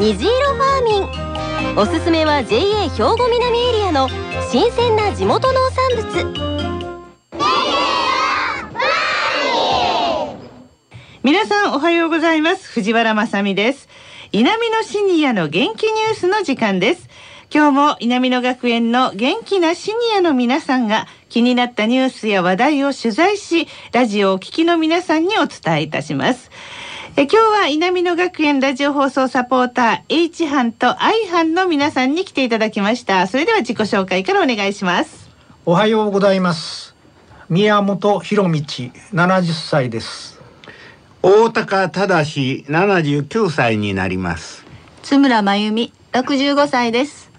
虹色ファーミン。おすすめは JA 兵庫南エリアの新鮮な地元農産物。皆さんおはようございます。藤原まさです。南のシニアの元気ニュースの時間です。今日も南野学園の元気なシニアの皆さんが気になったニュースや話題を取材しラジオをお聴きの皆さんにお伝えいたします。え今日は南野学園ラジオ放送サポーター H 班と I 班の皆さんに来ていただきました。それでは自己紹介からお願いします。おはようございます。宮本博道70歳です。大高忠79歳になります。津村真由美65歳です。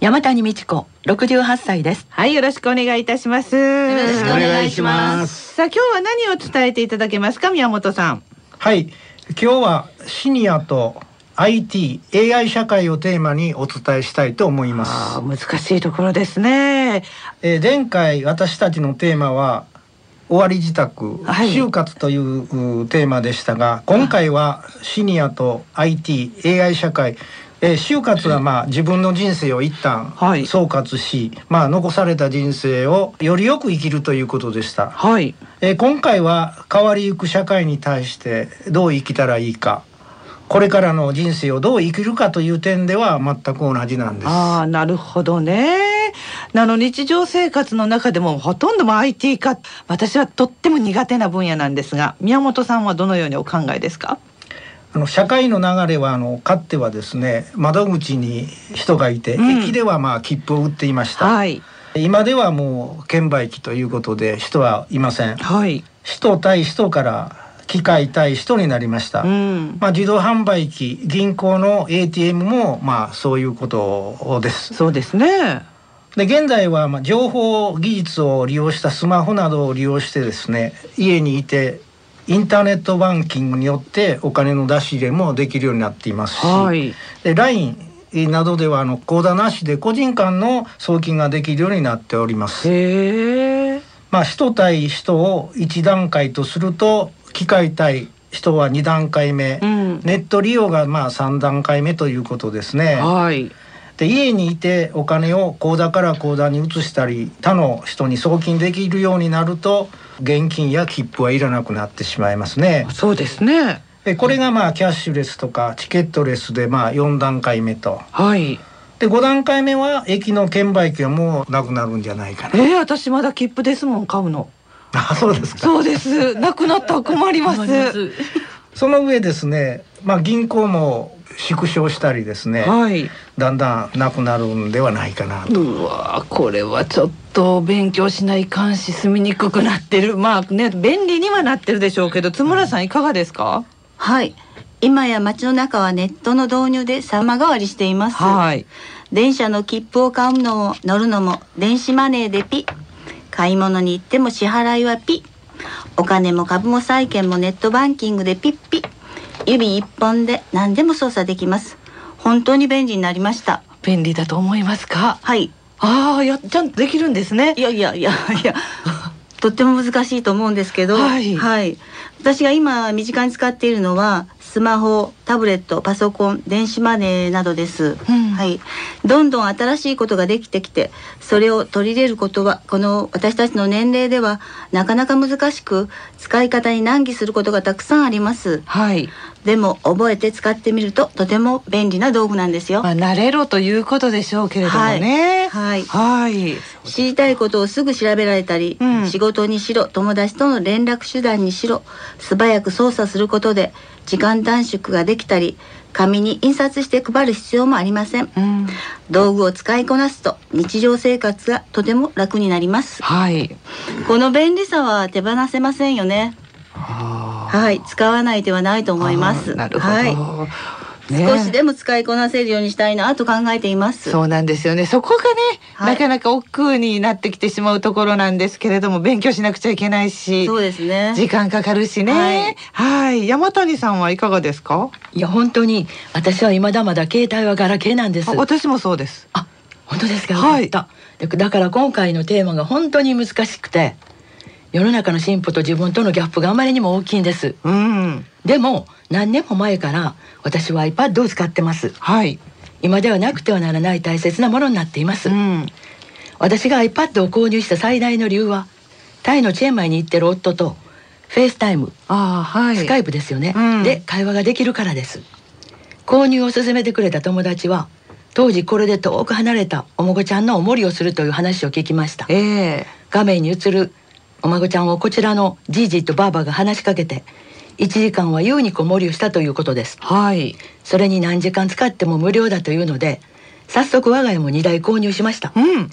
山谷美智子68歳です。はいよろしくお願いいたします。よろしくお願いします。さあ今日は何を伝えていただけますか宮本さん。はい今日はシニアと IT、AI 社会をテーマにお伝えしたいと思います。難しいところですね。えー、前回私たちのテーマは終わり自宅、はい、就活というテーマでしたが、今回はシニアと IT、AI 社会、えー、就活はまあ自分の人生を一旦総括し、はい、まあ残された人生をよりよく生きるということでした。はい。えー、今回は変わりゆく社会に対してどう生きたらいいか。これからの人生をどう生きるかという点では全く同じなんです。ああ、なるほどね。あの日常生活の中でもほとんども IT 化、私はとっても苦手な分野なんですが、宮本さんはどのようにお考えですか？あの社会の流れはあのかつてはですね窓口に人がいて、うん、駅ではまあ切符を売っていました、はい、今ではもう券売機ということで人はいません、はい、人対人から機械対人になりました、うん、まあ自動販売機銀行の ATM もまあそういうことです。そうですね。で現在はまあ情報技術を利用したスマホなどを利用してですね家にいてインターネットバンキングによってお金の出し入れもできるようになっていますし、はい、で LINE などではあの口座なしで個人間の送金ができるようになっております。へまあ人対人を一段階とすると機械対人は2段階目、うん、ネット利用がまあ3段階目ということですね。はい、で家にいてお金を口座から口座に移したり他の人に送金できるようになると現金や切符はいらなくなってしまいますね。そうですね。でこれがまあキャッシュレスとかチケットレスでまあ4段階目と。はい。で5段階目は駅の券売機はもうなくなるんじゃないかな。えー、私まだ切符ですもん買うの。あそうですか。そうです。なくなったら困ります。その上ですね、まあ銀行も縮小したりですね、はい、だんだんなくなるんではないかなと。うわこれはちょっと勉強しない監視住みにくくなってる。まあね便利にはなってるでしょうけど津村さんいかがですか、はい。今や街の中はネットの導入で様変わりしています、はい、電車の切符を買うのも乗るのも電子マネーでピ買い物に行っても支払いはピお金も株も債券もネットバンキングでピッピ。指一本で何でも操作できます。本当に便利になりました。便利だと思いますか？はい。ああやちゃんとできるんですね。いやいやいやいや。とっても難しいと思うんですけど、はい、はい、私が今身近に使っているのはスマホタブレットパソコン電子マネーなどです、うん、はい。どんどん新しいことができてきてそれを取り入れることはこの私たちの年齢ではなかなか難しく使い方に難儀することがたくさんあります。はい。でも覚えて使ってみるととても便利な道具なんですよ、まあ、慣れろということでしょうけれどもね。はい、はい、はい、知りたいことをすぐ調べられたり、うん、仕事にしろ友達との連絡手段にしろ素早く操作することで時間短縮ができたり紙に印刷して配る必要もありません、うん、道具を使いこなすと日常生活がとても楽になります。はい。この便利さは手放せませんよね。はい。使わない手はないと思います。なるほど、はい、少しでも使いこなせるようにしたいなと考えています。そうなんですよね。そこがね、はい、なかなか億劫になってきてしまうところなんですけれども、勉強しなくちゃいけないし、そうですね。時間かかるしね。はい、はい、山谷さんはいかがですか？いや本当に私は未だまだ携帯はガラケーなんです。私もそうです。あ、本当ですか？はい。だから今回のテーマが本当に難しくて。世の中の進歩と自分とのギャップがあまりにも大きいんです、うん、でも何年も前から私は iPad を使ってます。はい。今ではなくてはならない大切なものになっています。うん、私が iPad を購入した最大の理由は、タイのチェンマイに行ってる夫と FaceTime、あはい、スカイプですよね、うん、で会話ができるからです。購入を勧めてくれた友達は、当時これで遠く離れたお孫ちゃんのお守りをするという話を聞きました。えー、画面に映るお孫ちゃんをこちらのじいじとばあばが話しかけて1時間は優に子守りをしたということです。はい。それに何時間使っても無料だというので早速我が家も2台購入しました、うん、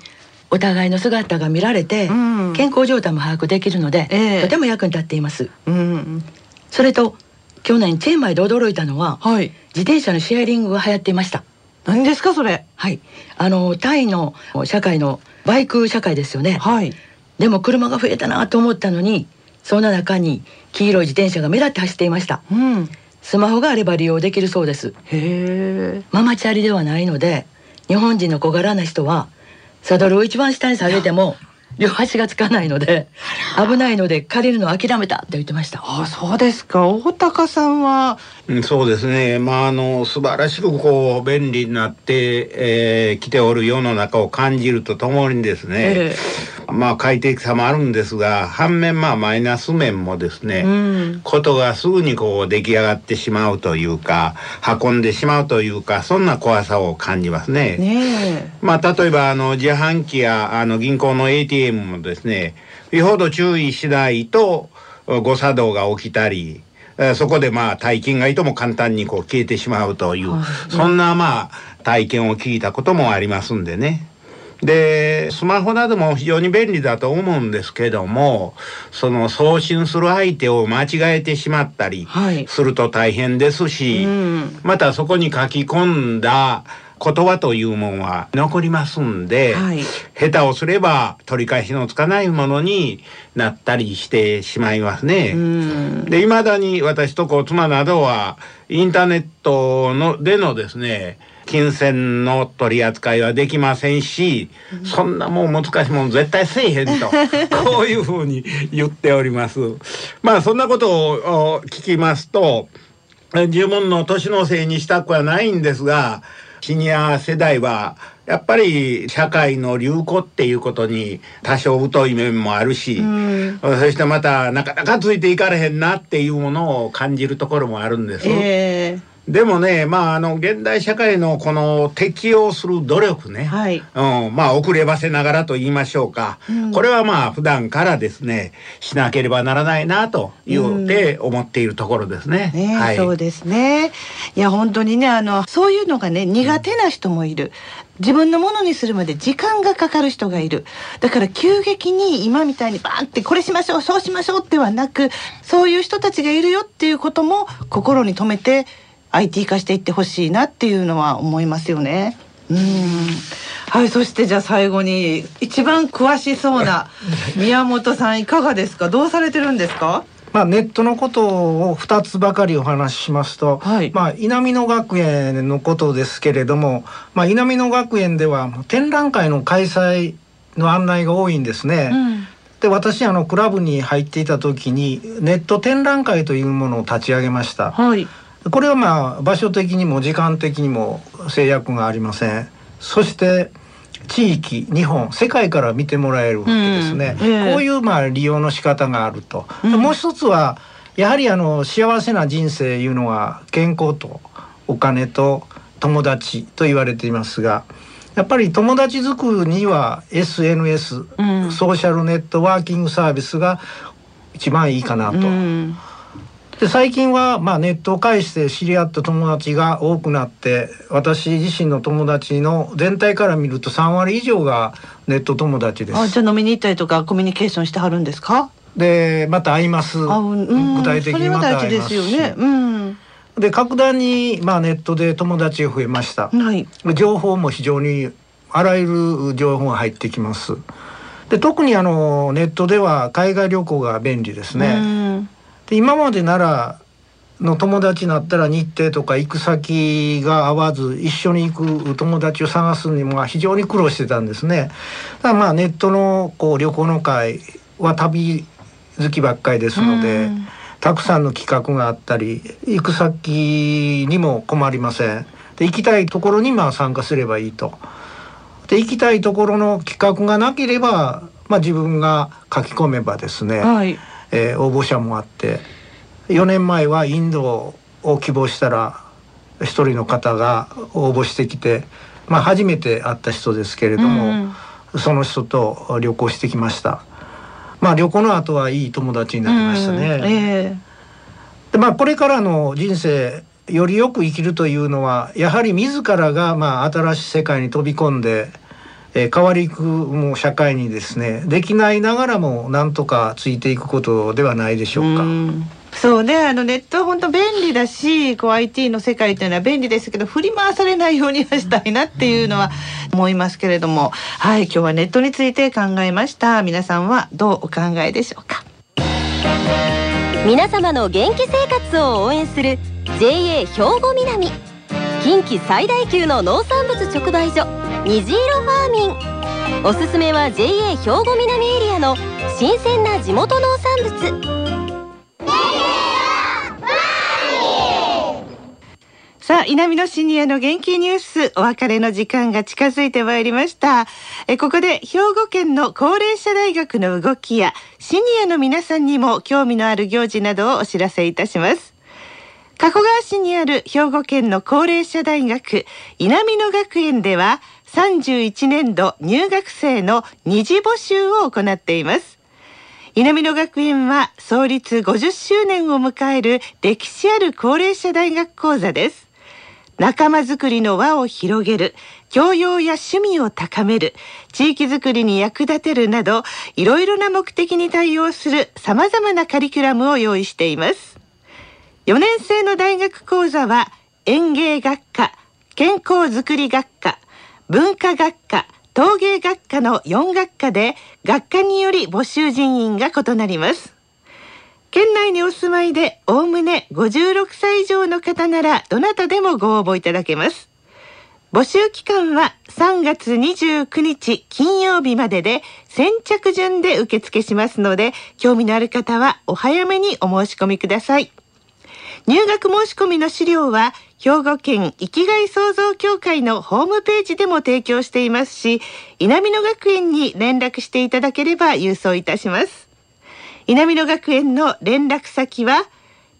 お互いの姿が見られて、うん、健康状態も把握できるので、えー、とても役に立っています、うん、それと去年チェーンマイで驚いたのは、はい、自転車のシェアリングが流行っていました。何ですかそれ。はい。あのタイの社会のバイク社会ですよね。はいでも車が増えたなと思ったのにそんな中に黄色い自転車が目立って走っていました、うん、スマホがあれば利用できるそうです。へえママチャリではないので日本人の小柄な人はサドルを一番下に下げても両端がつかないので危ないので借りるのを諦めたって言ってました。あそうですか。大高さんは、うん、そうですね。まああの素晴らしくこう便利になって、えー、来ておる世の中を感じるとともにですね、えー、まあ快適さもあるんですが反面まあマイナス面もですね、うん、ことがすぐにこう出来上がってしまうというか運んでしまうというかそんな怖さを感じますね。ねまあ例えばあの自販機やあの銀行の ATM もですね、よほど注意しないと誤作動が起きたり、そこでまあ大金がいとも簡単にこう消えてしまうという、そんなまあ体験を聞いたこともありますんでね。で、スマホなども非常に便利だと思うんですけども、その送信する相手を間違えてしまったりすると大変ですし、はいまたそこに書き込んだ言葉というもんは残りますんで、はい、下手をすれば取り返しのつかないものになったりしてしまいますね。で、未だに私とこう妻などはインターネットのでのですね、金銭の取り扱いはできませんし、そんなもう難しいもん絶対せえへんと、こういうふうに言っております。まあそんなことを聞きますと、十分の年のせいにしたくはないんですが、シニア世代はやっぱり社会の流行っていうことに多少疎い面もあるし、うん、そしてまたなかなかついていかれへんなっていうものを感じるところもあるんです。えーでもね、まあ、あの、現代社会のこの適応する努力ね。はい。うん、まあ、遅ればせながらと言いましょうか。うん、これはまあ、普段からですね、しなければならないな、と言って思っているところですね。ねはい、そうですね。いや、本当にね、あの、そういうのがね、苦手な人もいる。自分のものにするまで時間がかかる人がいる。だから急激に今みたいにバーンってこれしましょう、そうしましょうってはなく、そういう人たちがいるよっていうことも心に留めて、IT 化していってほしいなっていうのは思いますよね。うんはいそしてじゃあ最後に一番詳しそうな 宮本さんいかがですか？どうされてるんですか？まあ、ネットのことを2つばかりお話ししますと、はい、まあ、稲美野学園のことですけれども、まあ、稲美野学園では展覧会の開催の案内が多いんですね。うん、で私あのクラブに入っていた時にネット展覧会というものを立ち上げました。はいこれはまあ場所的にも時間的にも制約がありません。そして地域日本世界から見てもらえるわけですね、うん。えー、こういうまあ利用の仕方があると、うん、もう一つはやはりあの幸せな人生いうのは健康とお金と友達と言われていますがやっぱり友達作りには SNS、うん、ソーシャルネットワーキングサービスが一番いいかなと。で最近はまあネットを介して知り合った友達が多くなって私自身の友達の全体から見ると3割以上がネット友達です。あじゃあ飲みに行ったりとかコミュニケーションしてはるんですか？でまた会います、うん、具体的にまた会います。し、ね。うん、で格段にまあネットで友達が増えました、はい、情報も非常にあらゆる情報が入ってきます。で特にあのネットでは海外旅行が便利ですねで今までならの友達になったら日程とか行く先が合わず一緒に行く友達を探すにも非常に苦労してたんですね。だからまあネットのこう旅行の会は旅好きばっかりですので、たくさんの企画があったり行く先にも困りません。で行きたいところにまあ参加すればいいと。で行きたいところの企画がなければ、まあ、自分が書き込めばですね、はい、えー、応募者もあって4年前はインドを希望したら一人の方が応募してきて、まあ、初めて会った人ですけれども、うん、その人と旅行してきました。まあ旅行の後はいい友達になりましたね。うんえー、でまあこれからの人生よりよく生きるというのはやはり自らがまあ新しい世界に飛び込んで、えー、変わりいくもう社会にですねできないながらもなんとかついていくことではないでしょうか。うそうねあのネットは本当便利だしこう IT の世界というのは便利ですけど振り回されないようにはしたいなっていうのは思いますけれども。はい今日はネットについて考えました。皆さんはどうお考えでしょうか？皆様の元気生活を応援する JA 兵庫南。近畿最大級の農産物直売所虹色ファーミンおすすめは JA 兵庫南エリアの新鮮な地元農産物さあ、稲美のシニアの元気ニュース、お別れの時間が近づいてまいりました。えここで兵庫県の高齢者大学の動きや、シニアの皆さんにも興味のある行事などをお知らせいたします。加古川市にある兵庫県の高齢者大学稲美野学園では31年度入学生の二次募集を行っています。稲美野学園は創立50周年を迎える歴史ある高齢者大学講座です。仲間づくりの輪を広げる、教養や趣味を高める、地域づくりに役立てるなど、いろいろな目的に対応する様々なカリキュラムを用意しています。4年生の大学講座は、園芸学科、健康づくり学科、文化学科、陶芸学科の4学科で、学科により募集人員が異なります。県内にお住まいでおおむね56歳以上の方ならどなたでもご応募いただけます募集期間は3月29日金曜日までで先着順で受付しますので興味のある方はお早めにお申し込みください入学申し込みの資料は兵庫県生きがい創造協会のホームページでも提供していますし稲美野学園に連絡していただければ郵送いたします。稲美野学園の連絡先は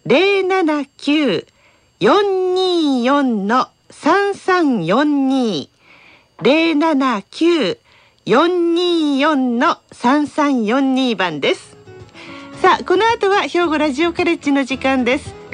079-424の3342 079-424の3342番です。さあこの後は兵庫ラジオカレッジの時間です。